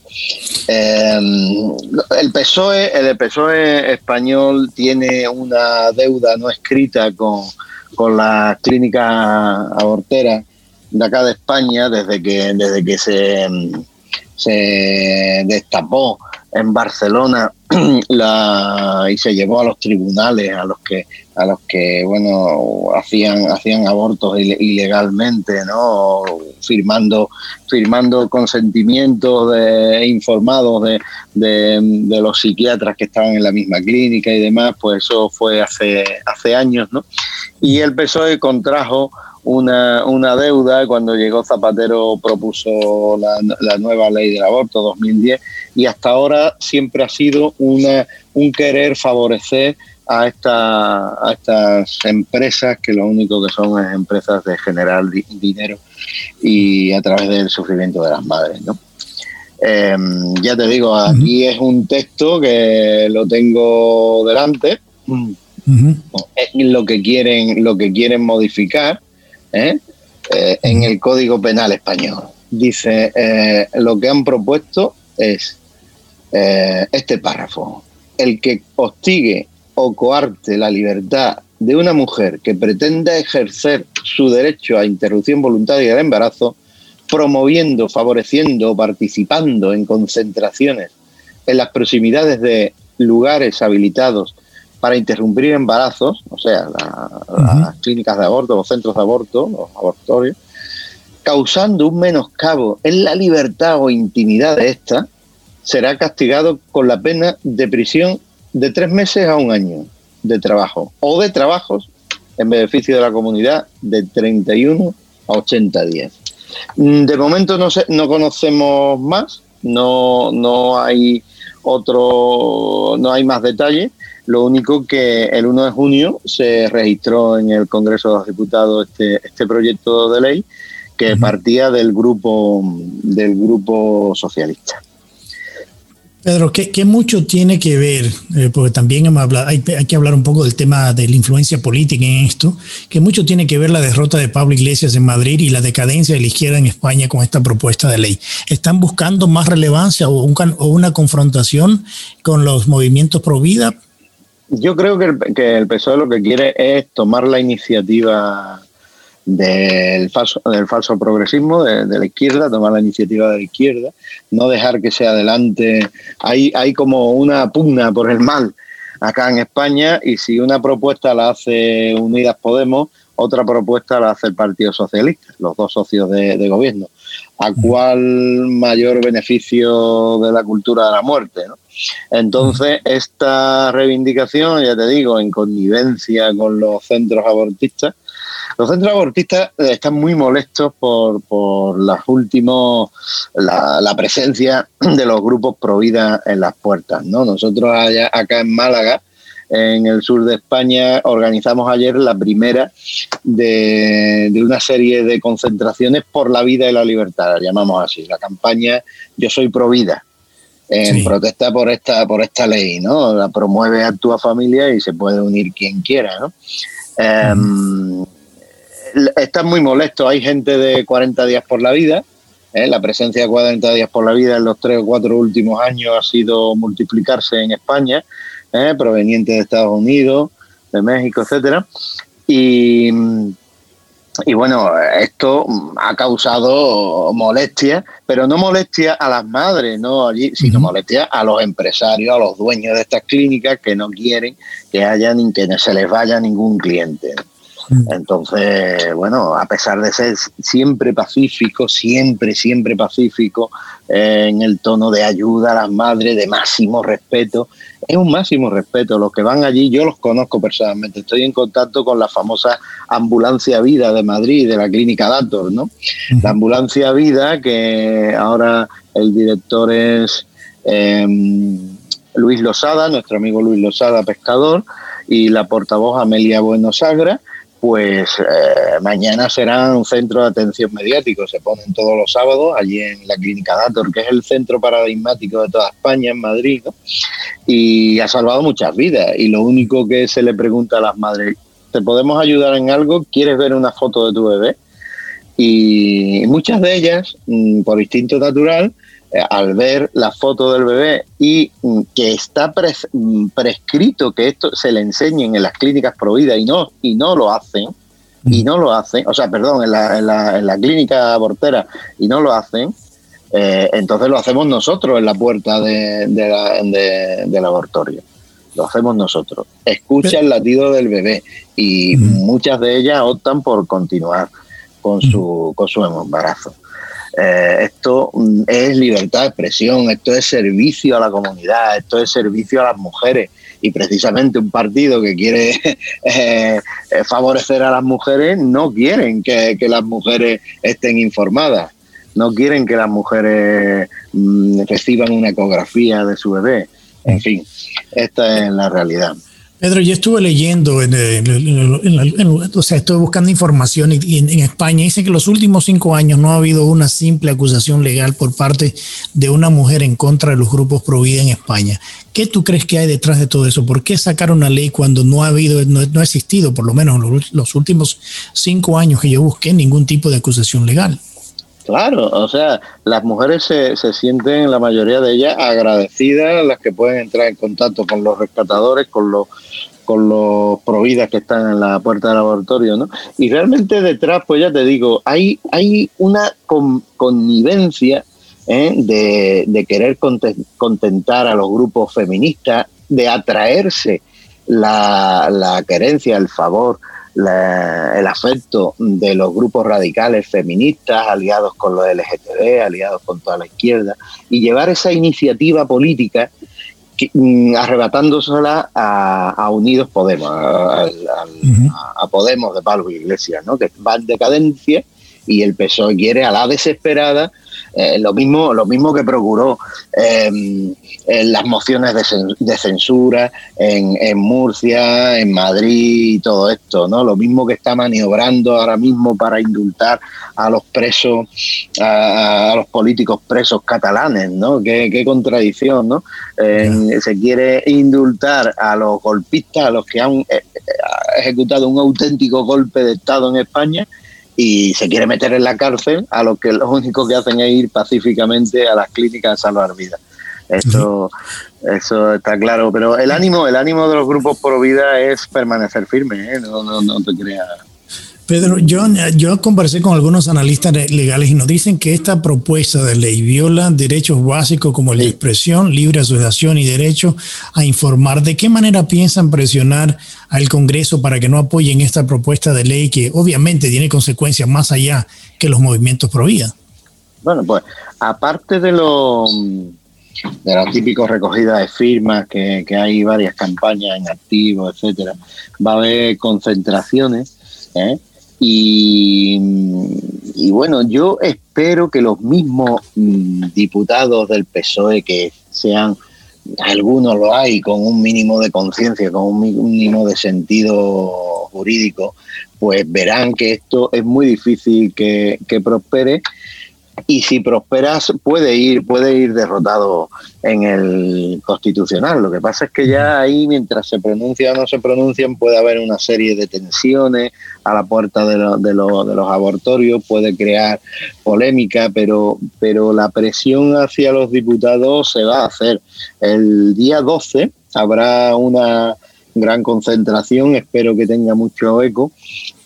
Speaker 4: Em, el, PSOE, el PSOE español tiene una deuda no escrita con, con la clínica abortera de acá de España desde que, desde que se, se destapó en Barcelona (clears throat) la, y se llevó a los tribunales a los que a los que bueno hacían hacían abortos ilegalmente no firmando firmando consentimientos de, informados de, de, los psiquiatras que estaban en la misma clínica y demás pues eso fue hace hace años no y el PSOE contrajo una, una deuda cuando llegó Zapatero propuso la, la, nueva ley del aborto 2010 y hasta ahora siempre ha sido una, un querer favorecer a, esta, a estas empresas que lo único que son es empresas de generar dinero y a través del sufrimiento de las madres, ¿no? Em, ya te digo, aquí es un texto que lo tengo delante. Lo que quieren, lo que quieren modificar ¿eh? Eh, en el Código Penal español. Dice, eh, lo que han propuesto es este párrafo. El que hostigue o coarte la libertad de una mujer que pretenda ejercer su derecho a interrupción voluntaria del embarazo, promoviendo, favoreciendo o participando en concentraciones en las proximidades de lugares habilitados para interrumpir embarazos, o sea, las clínicas de aborto, los centros de aborto, los abortorios, causando un menoscabo en la libertad o intimidad de esta, será castigado con la pena de prisión de tres meses a un año de trabajo o de trabajos en beneficio de la comunidad de 31 a 80 días. Mm, de momento no, no conocemos más, no, no hay otro, no hay más detalles, lo único que el 1 de junio se registró en el Congreso de los Diputados este, este proyecto de ley que partía del grupo, del grupo socialista.
Speaker 2: Pedro, ¿qué, mucho tiene que ver? Eh, porque también hablado, hay, que hablar un poco del tema de la influencia política en esto, que mucho tiene que ver la derrota de Pablo Iglesias en Madrid y la decadencia de la izquierda en España con esta propuesta de ley. ¿Están buscando más relevancia o, o una confrontación con los movimientos pro vida?
Speaker 4: Yo creo que el, que el PSOE lo que quiere es tomar la iniciativa del falso, del falso progresismo, de, la izquierda, tomar la iniciativa de la izquierda, no dejar que se adelante. Hay, hay como una pugna por el mal acá en España y si una propuesta la hace Unidas Podemos, otra propuesta la hace el Partido Socialista, los dos socios de, de gobierno. ¿A cuál mayor beneficio de la cultura de la muerte? ¿no? Entonces, esta reivindicación, ya te digo, en connivencia con los centros abortistas, los centros abortistas están muy molestos por, por las últimos, la, presencia (clears throat) de los grupos pro vida en las puertas. ¿no? Nosotros allá, acá en Málaga, en el sur de España, organizamos ayer la primera de, una serie de concentraciones por la vida y la libertad, la llamamos así, la campaña Yo soy pro vida en protesta por esta por esta ley, ¿no? La promueve Actúa Familia y se puede unir quien quiera, ¿no? Em, están muy molestos, hay gente de 40 días por la vida, ¿eh? la presencia de 40 días por la vida en los tres o cuatro últimos años ha sido multiplicarse en España, ¿eh? proveniente de Estados Unidos, de México, etcétera. Y, y bueno, esto ha causado molestia, pero no molestia a las madres, no allí, sino molestia a los empresarios, a los dueños de estas clínicas que no quieren que haya ni que se les vaya ningún cliente. Entonces, bueno, a pesar de ser siempre pacífico, siempre, siempre pacífico, eh, en el tono de ayuda a las madres, de máximo respeto, es un máximo respeto. Los que van allí, yo los conozco personalmente, estoy en contacto con la famosa ambulancia vida de Madrid, de la clínica Dator, ¿no? La ambulancia vida, que ahora el director es em, Luis Losada, nuestro amigo Luis Losada, pescador, y la portavoz Amelia Buenosagra pues eh, mañana será un centro de atención mediático. Se ponen todos los sábados allí en la Clínica Dator, que es el centro paradigmático de toda España, en Madrid, y ha salvado muchas vidas. Y lo único que se le pregunta a las madres, ¿te podemos ayudar en algo? ¿Quieres ver una foto de tu bebé? Y muchas de ellas, mm, por instinto natural, al ver la foto del bebé y mm, que está mm, prescrito que esto se le enseñen en las clínicas prohibidas y no, y no lo hacen, y no lo hacen, o sea, perdón, en la, en la, en la clínica abortera y no lo hacen, eh, entonces lo hacemos nosotros en la puerta de, del abortorio. Lo hacemos nosotros. Escucha el latido del bebé y muchas de ellas optan por continuar con su, con su embarazo. Eh, esto es libertad de expresión, esto es servicio a la comunidad, esto es servicio a las mujeres. Y precisamente un partido que quiere (laughs) eh, favorecer a las mujeres no quieren que, las mujeres estén informadas, no quieren que las mujeres mm, reciban una ecografía de su bebé. En fin, esta es la realidad.
Speaker 2: Pedro, yo estuve leyendo, en, o sea, estuve buscando información y, en, España dice que en los últimos cinco años no ha habido una simple acusación legal por parte de una mujer en contra de los grupos pro vida en España. ¿Qué tú crees que hay detrás de todo eso? ¿Por qué sacar una ley cuando no ha habido, no, ha existido, por lo menos en los, los últimos cinco años que yo busqué, ningún tipo de acusación legal?
Speaker 4: Claro, o sea, las mujeres se, se, sienten, la mayoría de ellas, agradecidas, las que pueden entrar en contacto con los rescatadores, con los con los providas que están en la puerta del laboratorio, ¿no? Y realmente detrás, pues ya te digo, hay, hay una connivencia ¿eh? de, querer contentar a los grupos feministas, de atraerse la, la querencia, el favor el afecto de los grupos radicales feministas, aliados con los LGTB, aliados con toda la izquierda, y llevar esa iniciativa política mm, arrebatándosela a, Unidos Podemos, a, Podemos de Pablo Iglesias, ¿no? que va en decadencia y el PSOE quiere a la desesperada eh, lo mismo lo mismo que procuró em, en las mociones de, censura en, Murcia, en Madrid y todo esto, ¿no? Lo mismo que está maniobrando ahora mismo para indultar a los presos, a, los políticos presos catalanes, ¿no? Qué, contradicción, ¿no? Se quiere indultar a los golpistas, a los que han eh, ejecutado un auténtico golpe de Estado en España y se quiere meter en la cárcel a los que lo único que hacen es ir pacíficamente a las clínicas a salvar vidas. Esto, eso está claro, pero el ánimo, el ánimo de los grupos por vida es permanecer firme, ¿eh? no, no, no te creas
Speaker 2: Pedro, yo, yo conversé con algunos analistas legales y nos dicen que esta propuesta de ley viola derechos básicos como la expresión, libre asociación y derecho a informar. ¿De qué manera piensan presionar al Congreso para que no apoyen esta propuesta de ley que obviamente tiene consecuencias más allá que los movimientos pro vida?
Speaker 4: Bueno, pues aparte de lo de la típica recogida de firmas, que, que hay varias campañas en activo, etcétera, va a haber concentraciones ¿eh? Y, bueno, yo espero que los mismos diputados del PSOE, que sean, algunos lo hay, con un mínimo de conciencia, con un mínimo de sentido jurídico, pues verán que esto es muy difícil que, que prospere y si prosperas puede ir puede ir derrotado en el constitucional. Lo que pasa es que ya ahí mientras se pronuncia o no se pronuncian puede haber una serie de tensiones a la puerta de, de, los abortorios puede crear polémica pero pero la presión hacia los diputados se va a hacer. El día 12 habrá una gran concentración espero que tenga mucho eco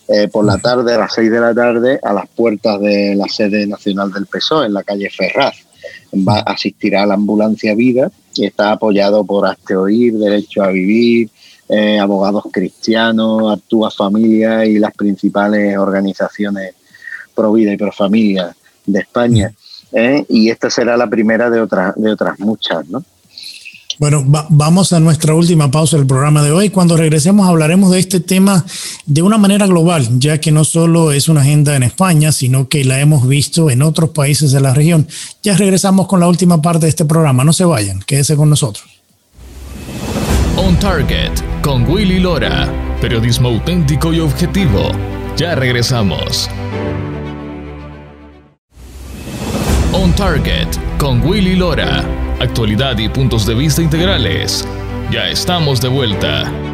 Speaker 4: eh, por la tarde, a las 6 de la tarde, a las puertas de la sede nacional del PSOE, en la calle Ferraz. Va a asistir a la ambulancia Vida y está apoyado por Hazte Oír, Derecho a Vivir, eh, Abogados Cristianos, Actúa Familia y las principales organizaciones pro vida y pro familia de España. ¿eh? Y esta será la primera de otras, de otras muchas, ¿no?
Speaker 2: Bueno, vamos a nuestra última pausa del programa de hoy. Cuando regresemos hablaremos de este tema de una manera global, ya que no solo es una agenda en España, sino que la hemos visto en otros países de la región. Ya regresamos con la última parte de este programa. No se vayan, quédese con nosotros.
Speaker 1: On Target con Willy Lora. Periodismo auténtico y objetivo. Ya regresamos. On Target con Willy Lora. Actualidad y puntos de vista integrales. Ya estamos de vuelta.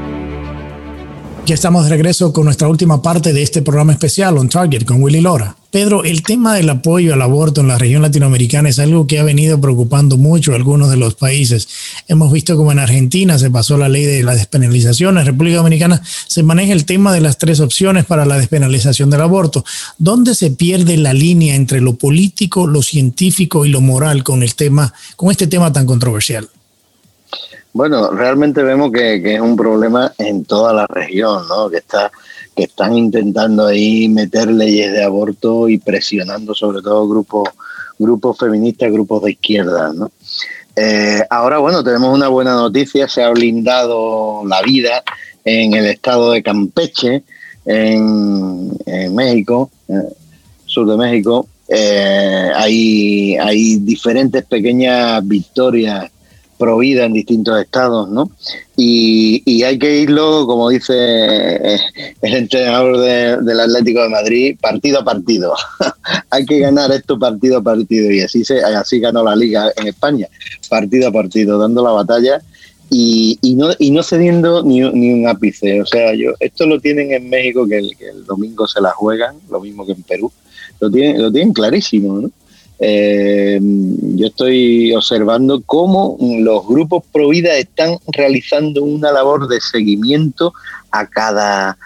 Speaker 2: Ya estamos de regreso con nuestra última parte de este programa especial On Target con Willy Lora. Pedro, el tema del apoyo al aborto en la región latinoamericana es algo que ha venido preocupando mucho a algunos de los países. Hemos visto como en Argentina se pasó la ley de la despenalización, en República Dominicana se maneja el tema de las tres opciones para la despenalización del aborto. ¿Dónde se pierde la línea entre lo político, lo científico y lo moral con el tema, con este tema tan controversial?
Speaker 4: Bueno, realmente vemos que, es un problema en toda la región, ¿no? Que está que están intentando ahí meter leyes de aborto y presionando sobre todo grupos grupos feministas, grupos de izquierda, ¿no? Eh, ahora, bueno, tenemos una buena noticia, se ha blindado la vida en el estado de Campeche, en, México, eh, sur de México. Eh, hay, hay diferentes pequeñas victorias provida en distintos estados, ¿no? Y, hay que irlo, como dice eh, el entrenador del Atlético de Madrid, partido a partido. (laughs) hay que ganar esto partido a partido y así se, así ganó la liga en España, partido a partido, dando la batalla y, no, y no cediendo ni, un ápice. O sea, yo esto lo tienen en México que el, que el domingo se la juegan, lo mismo que en Perú, lo tienen, lo tienen clarísimo, ¿no? Eh, yo estoy observando cómo los grupos pro vida están realizando una labor de seguimiento a cada,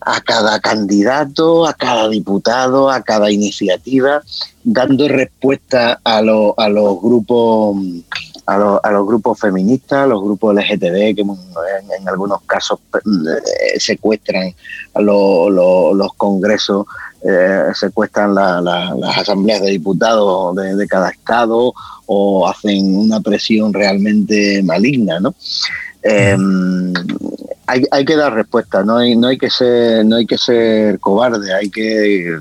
Speaker 4: a cada candidato, a cada diputado, a cada iniciativa, dando respuesta a, a los grupos a, los grupos feministas, a los grupos LGTB que en, algunos casos eh, secuestran a los congresos eh, secuestran las asambleas de diputados de, cada estado o hacen una presión realmente maligna, ¿no? Em, hay, hay, que dar respuesta, no hay, no hay que ser, no hay que ser cobarde, hay que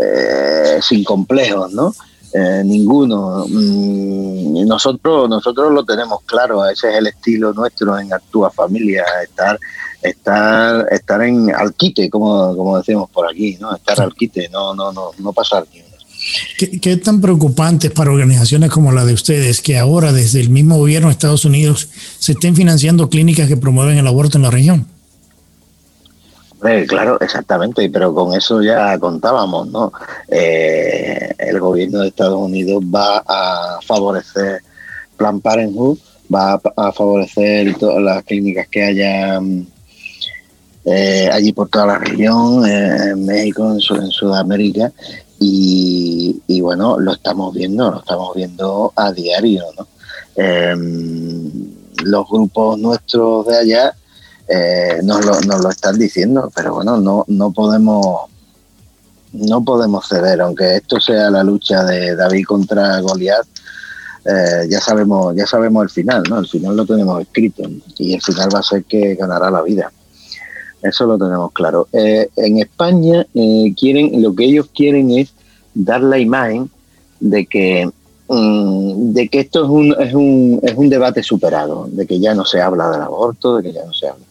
Speaker 4: eh, sin complejos, ¿no? Eh, ninguno. Mm, nosotros, nosotros lo tenemos claro, ese es el estilo nuestro en Actúa Familia, estar estar, estar en alquite, como, como decimos por aquí, ¿no? Estar al quite, no, no, no, no pasar ni
Speaker 2: ¿Qué, ¿Qué, tan preocupante para organizaciones como la de ustedes que ahora desde el mismo gobierno de Estados Unidos se estén financiando clínicas que promueven el aborto en la región?
Speaker 4: claro, exactamente, pero con eso ya contábamos, ¿no? Eh, el gobierno de Estados Unidos va a favorecer Plan Parenthood, va a, favorecer todas las clínicas que haya eh, allí por toda la región, eh, en México, en, Sudamérica, y, bueno, lo estamos viendo, lo estamos viendo a diario, ¿no? Em, los grupos nuestros de allá eh, nos, lo, nos lo están diciendo, pero bueno, no, no podemos no podemos ceder, aunque esto sea la lucha de David contra Goliat, ya sabemos ya sabemos el final, ¿no? El final lo tenemos escrito y el final va a ser que ganará la vida. Eso lo tenemos claro. Eh, en España eh, quieren, lo que ellos quieren es dar la imagen de que mm, de que esto es un, es un, es un debate superado, de que ya no se habla del aborto, de que ya no se habla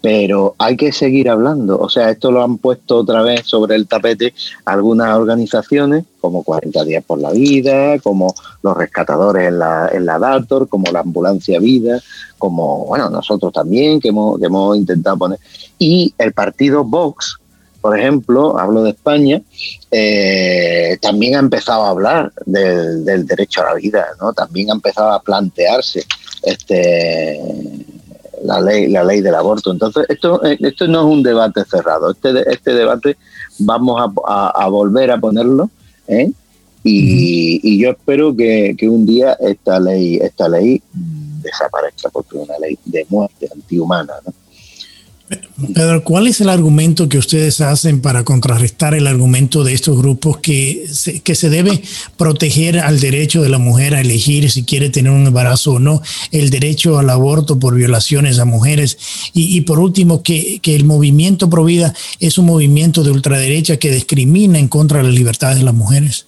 Speaker 4: pero hay que seguir hablando. O sea, esto lo han puesto otra vez sobre el tapete algunas organizaciones, como 40 Días por la Vida, como los rescatadores en la, en la Dator, como la Ambulancia Vida, como, bueno, nosotros también, que hemos, que hemos intentado poner. Y el partido Vox, por ejemplo, hablo de España, eh, también ha empezado a hablar del, del derecho a la vida, ¿no? También ha empezado a plantearse este la ley, la ley del aborto. Entonces, esto, eh, esto no es un debate cerrado. Este, este debate vamos a, volver a ponerlo, ¿eh? y, yo espero que, que, un día esta ley, esta ley desaparezca, porque es una ley de muerte antihumana. ¿no?
Speaker 2: Pedro, ¿cuál es el argumento que ustedes hacen para contrarrestar el argumento de estos grupos que se, que se debe proteger al derecho de la mujer a elegir si quiere tener un embarazo o no, el derecho al aborto por violaciones a mujeres y, por último que, que, el movimiento Provida es un movimiento de ultraderecha que discrimina en contra de las libertades de las mujeres?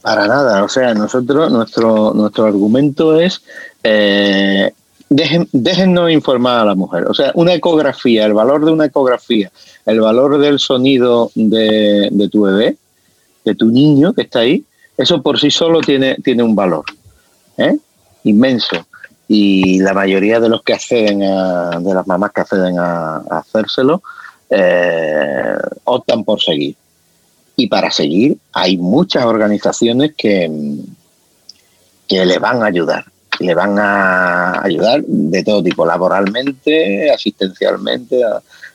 Speaker 4: Para nada, o sea, nosotros, nuestro, nuestro argumento es... Eh, dejen, déjennos informar a la mujer. O sea, una ecografía, el valor de una ecografía, el valor del sonido de, de tu bebé, de tu niño que está ahí, eso por sí solo tiene, tiene un valor ¿eh? inmenso. Y la mayoría de los que acceden a, de las mamás que acceden a, hacérselo, eh, optan por seguir. Y para seguir hay muchas organizaciones que, que le van a ayudar. Le van a ayudar de todo tipo, laboralmente, asistencialmente,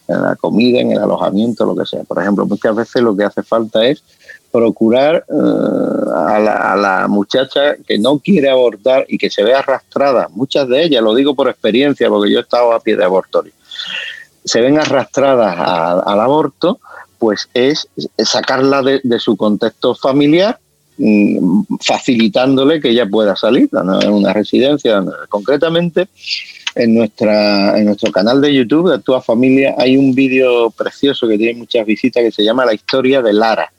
Speaker 4: en la comida, en el alojamiento, lo que sea. Por ejemplo, muchas veces lo que hace falta es procurar eh, a, la, muchacha que no quiere abortar y que se ve arrastrada, muchas de ellas, lo digo por experiencia, porque yo he estado a pie de abortorio, se ven arrastradas al aborto, pues es sacarla de, su contexto familiar, facilitándole que ella pueda salir en una residencia. Concretamente, en, nuestra, en nuestro canal de YouTube de Actúa Familia hay un vídeo precioso que tiene muchas visitas que se llama La historia de Lara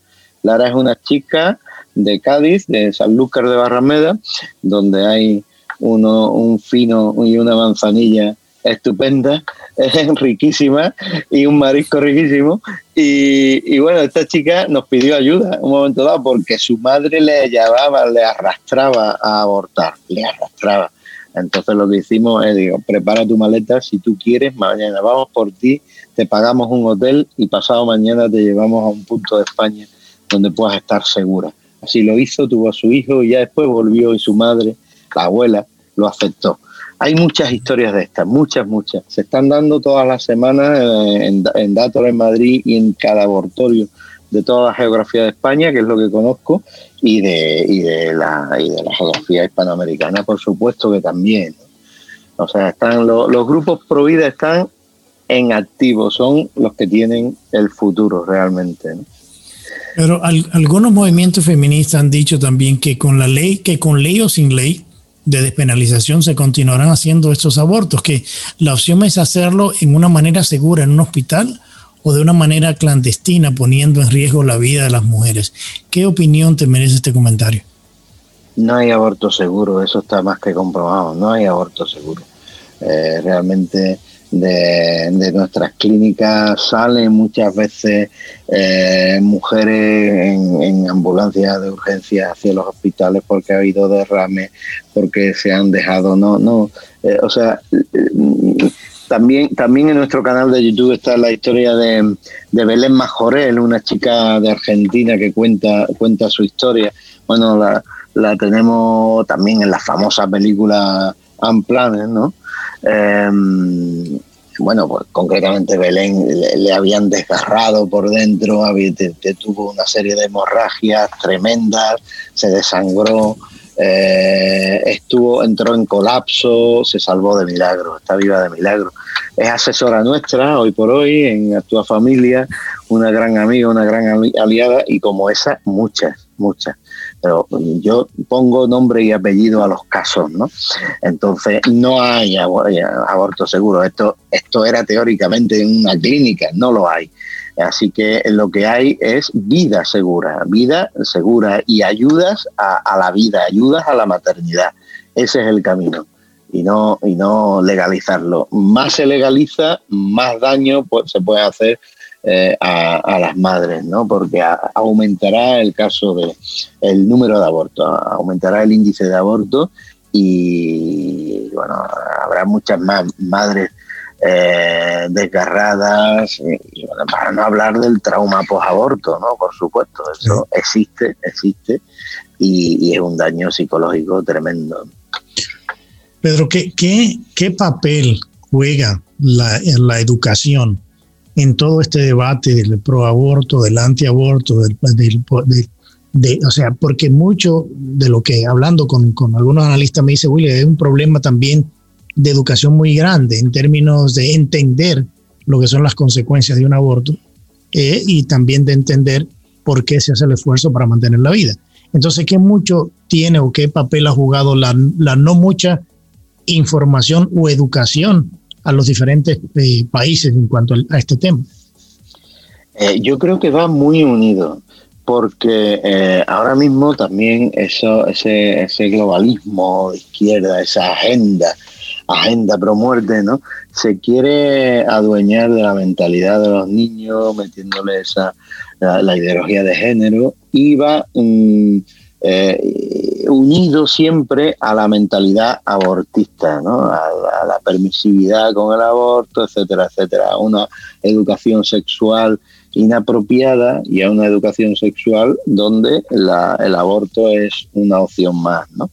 Speaker 4: Lara es una chica de Cádiz, de Sanlúcar de Barrameda, donde hay uno, un fino y una manzanilla estupenda, es (laughs) riquísima y un marisco riquísimo. Y, bueno, esta chica nos pidió ayuda un momento dado porque su madre le llevaba, le arrastraba a abortar, le arrastraba. Entonces lo que hicimos es, digo, prepara tu maleta, si tú quieres, mañana vamos por ti, te pagamos un hotel y pasado mañana te llevamos a un punto de España donde puedas estar segura. Así lo hizo, tuvo a su hijo y ya después volvió y su madre, la abuela, lo aceptó. Hay muchas historias de estas, muchas, muchas. Se están dando todas las semanas eh, en, en en Madrid y en cada abortorio de toda la geografía de España, que es lo que conozco, y de, y de, la, y de la geografía hispanoamericana, por supuesto que también. O sea, están los, los grupos pro vida están en activo, son los que tienen el futuro realmente.
Speaker 2: Pero algunos movimientos feministas han dicho también que con la ley, que con ley o sin ley de despenalización se continuarán haciendo estos abortos, que la opción es hacerlo en una manera segura en un hospital o de una manera clandestina, poniendo en riesgo la vida de las mujeres. ¿Qué opinión te merece este comentario?
Speaker 4: No hay aborto seguro, eso está más que comprobado, no hay aborto seguro. Eh, realmente de, nuestras clínicas salen muchas veces eh, mujeres en, ambulancias de urgencia hacia los hospitales porque ha habido derrames, porque se han dejado, no, no, eh, o sea, también, también en nuestro canal de YouTube está la historia de, de Belén Majorel, una chica de Argentina que cuenta, cuenta su historia. Bueno, la, la tenemos también en la famosa película Unplanned, ¿no? Em, bueno, pues concretamente Belén le, habían desgarrado por dentro, había, tuvo una serie de hemorragias tremendas, se desangró, eh, estuvo, entró en colapso, se salvó de milagro, está viva de milagro. Es asesora nuestra hoy por hoy en Actúa Familia, una gran amiga, una gran aliada y como esa, muchas, muchas pero yo pongo nombre y apellido a los casos, ¿no? Entonces no hay aborto seguro. Esto, esto era teóricamente en una clínica, no lo hay. Así que lo que hay es vida segura, vida segura y ayudas a, la vida, ayudas a la maternidad. Ese es el camino y no, y no legalizarlo. Más se legaliza, más daño se puede hacer eh, a, las madres, ¿no? Porque aumentará el caso de el número de abortos, aumentará el índice de aborto y bueno, habrá muchas más madres eh, desgarradas, y, para no hablar del trauma post-aborto, ¿no? Por supuesto, eso existe, existe y, es un daño psicológico tremendo.
Speaker 2: Pedro, ¿qué, qué, qué papel juega la, la educación en todo este debate del pro-aborto, del anti-aborto, del, de, o sea, porque mucho de lo que hablando con, algunos analistas me dice, William, es un problema también de educación muy grande en términos de entender lo que son las consecuencias de un aborto eh, y también de entender por qué se hace el esfuerzo para mantener la vida. Entonces, ¿qué mucho tiene o qué papel ha jugado la no mucha información o educación a los diferentes eh, países en cuanto a este tema?
Speaker 4: Eh, yo creo que va muy unido, porque eh, ahora mismo también eso, ese, ese globalismo de izquierda, esa agenda agenda pro muerte, ¿no? Se quiere adueñar de la mentalidad de los niños, metiéndole esa, la, ideología de género y va mm, eh, unido siempre a la mentalidad abortista, ¿no? a, la permisividad con el aborto, etcétera, etcétera, a una educación sexual inapropiada y a una educación sexual donde el aborto es una opción más. ¿no?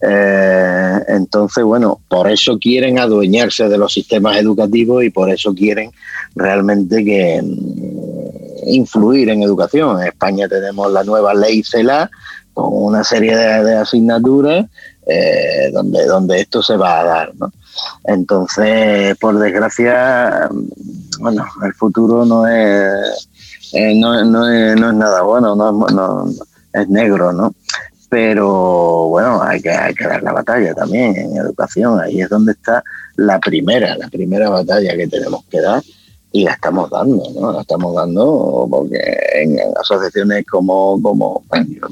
Speaker 4: Eh, entonces, bueno, por eso quieren adueñarse de los sistemas educativos y por eso quieren realmente que mm, influir en educación. En España tenemos la nueva ley CELA con una serie de, asignaturas eh, donde, donde esto se va a dar. ¿no? Entonces, por desgracia, bueno, el futuro no es, eh, no, es, no es nada bueno, no, no, es negro, ¿no? Pero bueno, hay que, hay que dar la batalla también en educación, ahí es donde está la primera, la primera batalla que tenemos que dar y la estamos dando, ¿no? La estamos dando porque en asociaciones como, como,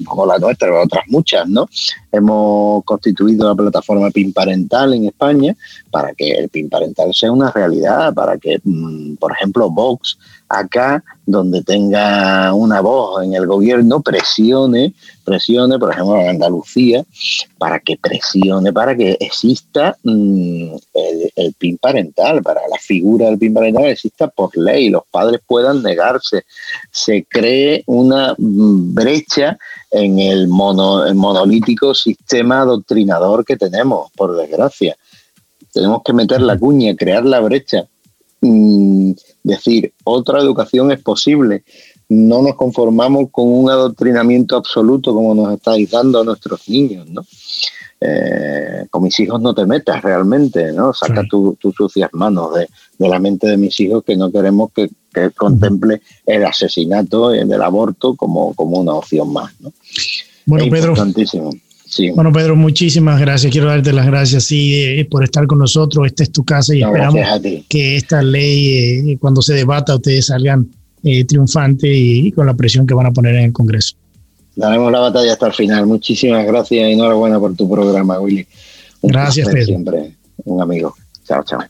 Speaker 4: como la nuestra, otras muchas, ¿no? Hemos constituido la plataforma PIN Parental en España para que el PIN Parental sea una realidad, para que, mm, por ejemplo, Vox acá, donde tenga una voz en el gobierno, presione, presione, por ejemplo, en Andalucía, para que presione, para que exista mm, el, PIN parental, para la figura del PIN parental exista por ley, los padres puedan negarse, se cree una mm, brecha en el, mono, el monolítico sistema adoctrinador que tenemos, por desgracia. Tenemos que meter la cuña, crear la brecha Mm, decir, otra educación es posible. No nos conformamos con un adoctrinamiento absoluto como nos estáis dando a nuestros niños, ¿no? Eh, con mis hijos no te metas realmente, ¿no? Saca tus sucias manos de, la mente de mis hijos que no queremos que, contemple el asesinato, del aborto como, como una opción más, ¿no?
Speaker 2: Bueno, Pedro. Bueno, Pedro, muchísimas gracias. Quiero darte las gracias sí, eh, por estar con nosotros. Esta es tu casa y esperamos que esta ley, eh, cuando se debata, ustedes salgan eh, triunfantes y, con la presión que van a poner en el Congreso.
Speaker 4: Daremos la batalla hasta el final. Muchísimas gracias y enhorabuena por tu programa, Willy.
Speaker 2: gracias, Pedro.
Speaker 4: Siempre un amigo. Chao, chao.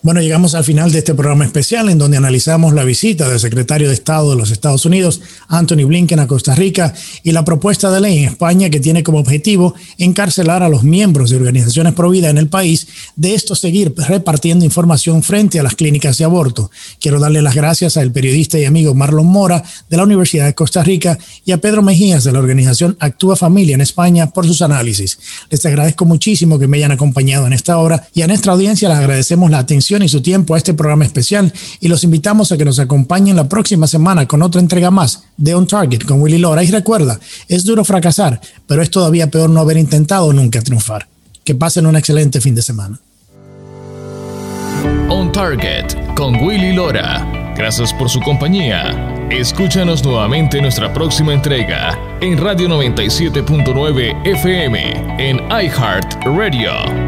Speaker 2: Bueno, llegamos al final de este programa especial en donde analizamos la visita del secretario de Estado de los Estados Unidos, Anthony Blinken, a Costa Rica y la propuesta de ley en España que tiene como objetivo encarcelar a los miembros de organizaciones pro vida en el país, de esto seguir repartiendo información frente a las clínicas de aborto. Quiero darle las gracias al periodista y amigo Marlon Mora de la Universidad de Costa Rica y a Pedro Mejías de la organización Actúa Familia en España por sus análisis. Les agradezco muchísimo que me hayan acompañado en esta hora y a nuestra audiencia les agradecemos la y su tiempo a este programa especial y los invitamos a que nos acompañen la próxima semana con otra entrega más de On Target con Willy Lora. Y recuerda, es duro fracasar, pero es todavía peor no haber intentado nunca triunfar. Que pasen un excelente fin de semana.
Speaker 1: On Target con Willy Lora. Gracias por su compañía. Escúchanos nuevamente en nuestra próxima entrega en Radio 97.9 FM en iHeart Radio.